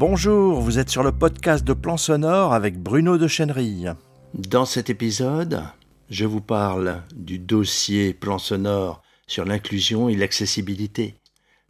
Bonjour, vous êtes sur le podcast de Plan Sonore avec Bruno de Chenery. Dans cet épisode, je vous parle du dossier Plan Sonore sur l'inclusion et l'accessibilité.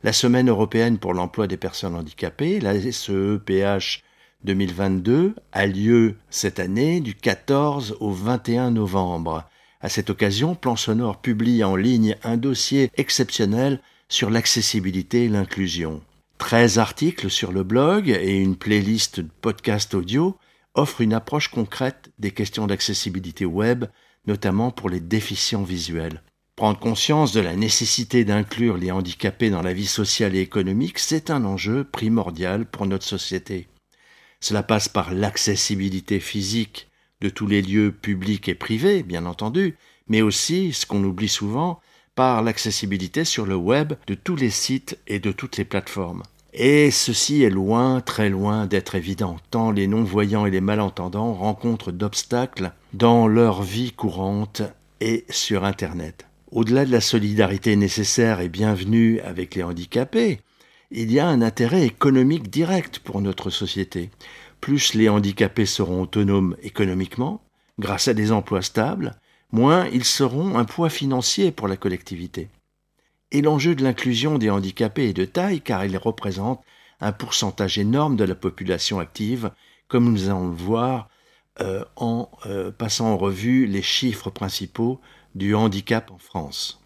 La Semaine européenne pour l'emploi des personnes handicapées, la SEPH 2022, a lieu cette année du 14 au 21 novembre. À cette occasion, Plan Sonore publie en ligne un dossier exceptionnel sur l'accessibilité et l'inclusion. 13 articles sur le blog et une playlist de podcasts audio offrent une approche concrète des questions d'accessibilité web, notamment pour les déficients visuels. Prendre conscience de la nécessité d'inclure les handicapés dans la vie sociale et économique, c'est un enjeu primordial pour notre société. Cela passe par l'accessibilité physique de tous les lieux publics et privés, bien entendu, mais aussi, ce qu'on oublie souvent, par l'accessibilité sur le web de tous les sites et de toutes les plateformes. Et ceci est loin, très loin d'être évident, tant les non-voyants et les malentendants rencontrent d'obstacles dans leur vie courante et sur Internet. Au-delà de la solidarité nécessaire et bienvenue avec les handicapés, il y a un intérêt économique direct pour notre société. Plus les handicapés seront autonomes économiquement, grâce à des emplois stables, moins ils seront un poids financier pour la collectivité. Et l'enjeu de l'inclusion des handicapés est de taille car ils représentent un pourcentage énorme de la population active, comme nous allons le voir euh, en euh, passant en revue les chiffres principaux du handicap en France.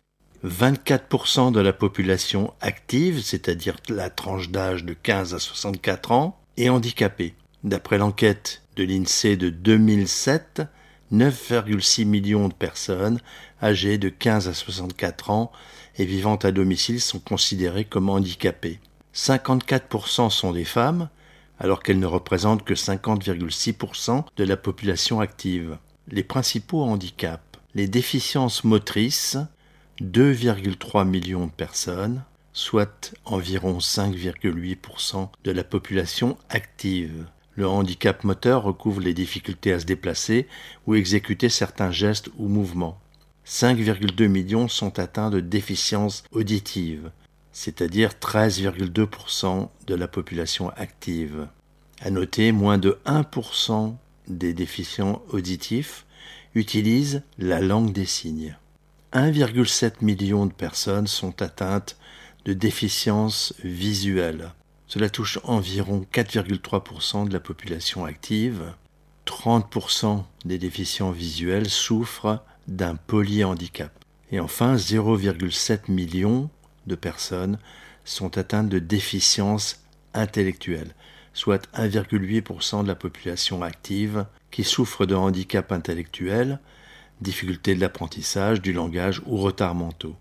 24% de la population active, c'est-à-dire la tranche d'âge de 15 à 64 ans, est handicapée. D'après l'enquête de l'INSEE de 2007, 9,6 millions de personnes âgées de 15 à 64 ans et vivant à domicile sont considérées comme handicapées. 54% sont des femmes, alors qu'elles ne représentent que 50,6% de la population active. Les principaux handicaps. Les déficiences motrices, 2,3 millions de personnes, soit environ 5,8% de la population active. Le handicap moteur recouvre les difficultés à se déplacer ou exécuter certains gestes ou mouvements. 5,2 millions sont atteints de déficience auditive, c'est-à-dire 13,2% de la population active. À noter, moins de 1% des déficients auditifs utilisent la langue des signes. 1,7 million de personnes sont atteintes de déficience visuelle, cela touche environ 4,3% de la population active. 30% des déficients visuels souffrent d'un polyhandicap. Et enfin, 0,7 million de personnes sont atteintes de déficience intellectuelle, soit 1,8% de la population active qui souffre de handicap intellectuel, difficultés de l'apprentissage, du langage ou retards mentaux.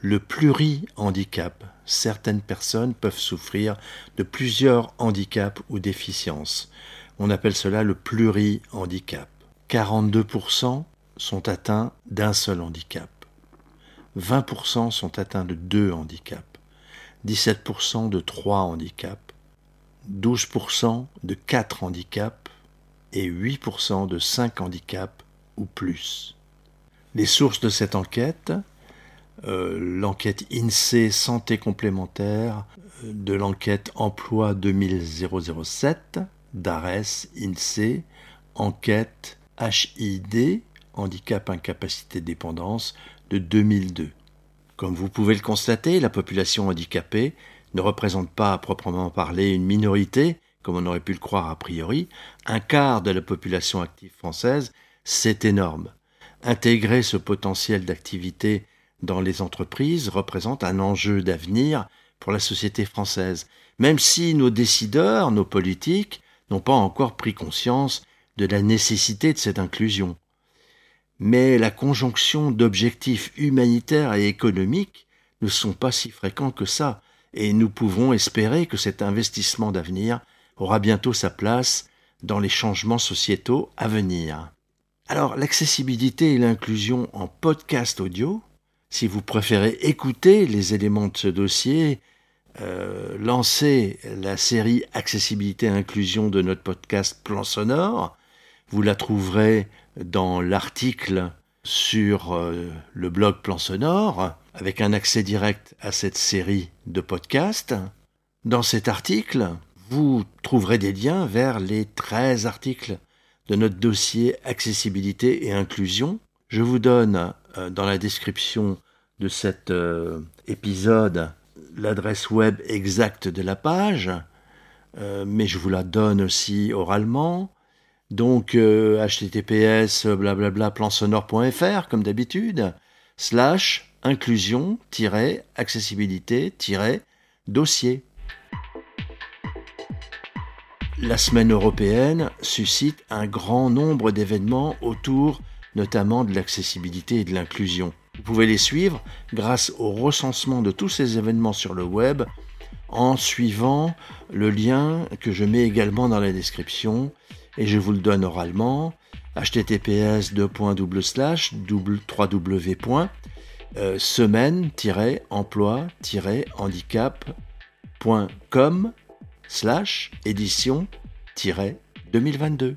Le plurihandicap. Certaines personnes peuvent souffrir de plusieurs handicaps ou déficiences. On appelle cela le plurihandicap. 42% sont atteints d'un seul handicap. 20% sont atteints de deux handicaps. 17% de trois handicaps. 12% de quatre handicaps et 8% de cinq handicaps ou plus. Les sources de cette enquête euh, l'enquête INSEE santé complémentaire, euh, de l'enquête emploi 2007 d'ARES INSEE, enquête HID, handicap incapacité dépendance, de 2002. Comme vous pouvez le constater, la population handicapée ne représente pas à proprement parler une minorité, comme on aurait pu le croire a priori. Un quart de la population active française, c'est énorme. Intégrer ce potentiel d'activité dans les entreprises représente un enjeu d'avenir pour la société française, même si nos décideurs, nos politiques, n'ont pas encore pris conscience de la nécessité de cette inclusion. Mais la conjonction d'objectifs humanitaires et économiques ne sont pas si fréquents que ça, et nous pouvons espérer que cet investissement d'avenir aura bientôt sa place dans les changements sociétaux à venir. Alors l'accessibilité et l'inclusion en podcast audio si vous préférez écouter les éléments de ce dossier, euh, lancez la série Accessibilité et Inclusion de notre podcast Plan Sonore. Vous la trouverez dans l'article sur euh, le blog Plan Sonore, avec un accès direct à cette série de podcasts. Dans cet article, vous trouverez des liens vers les 13 articles de notre dossier accessibilité et inclusion. Je vous donne dans la description de cet euh, épisode l'adresse web exacte de la page, euh, mais je vous la donne aussi oralement. Donc https blablabla plansonore.fr comme d'habitude, slash inclusion-accessibilité-dossier. La semaine européenne suscite un grand nombre d'événements autour notamment de l'accessibilité et de l'inclusion. Vous pouvez les suivre grâce au recensement de tous ces événements sur le web en suivant le lien que je mets également dans la description et je vous le donne oralement https euh, semaine-emploi-handicap.com slash édition-2022.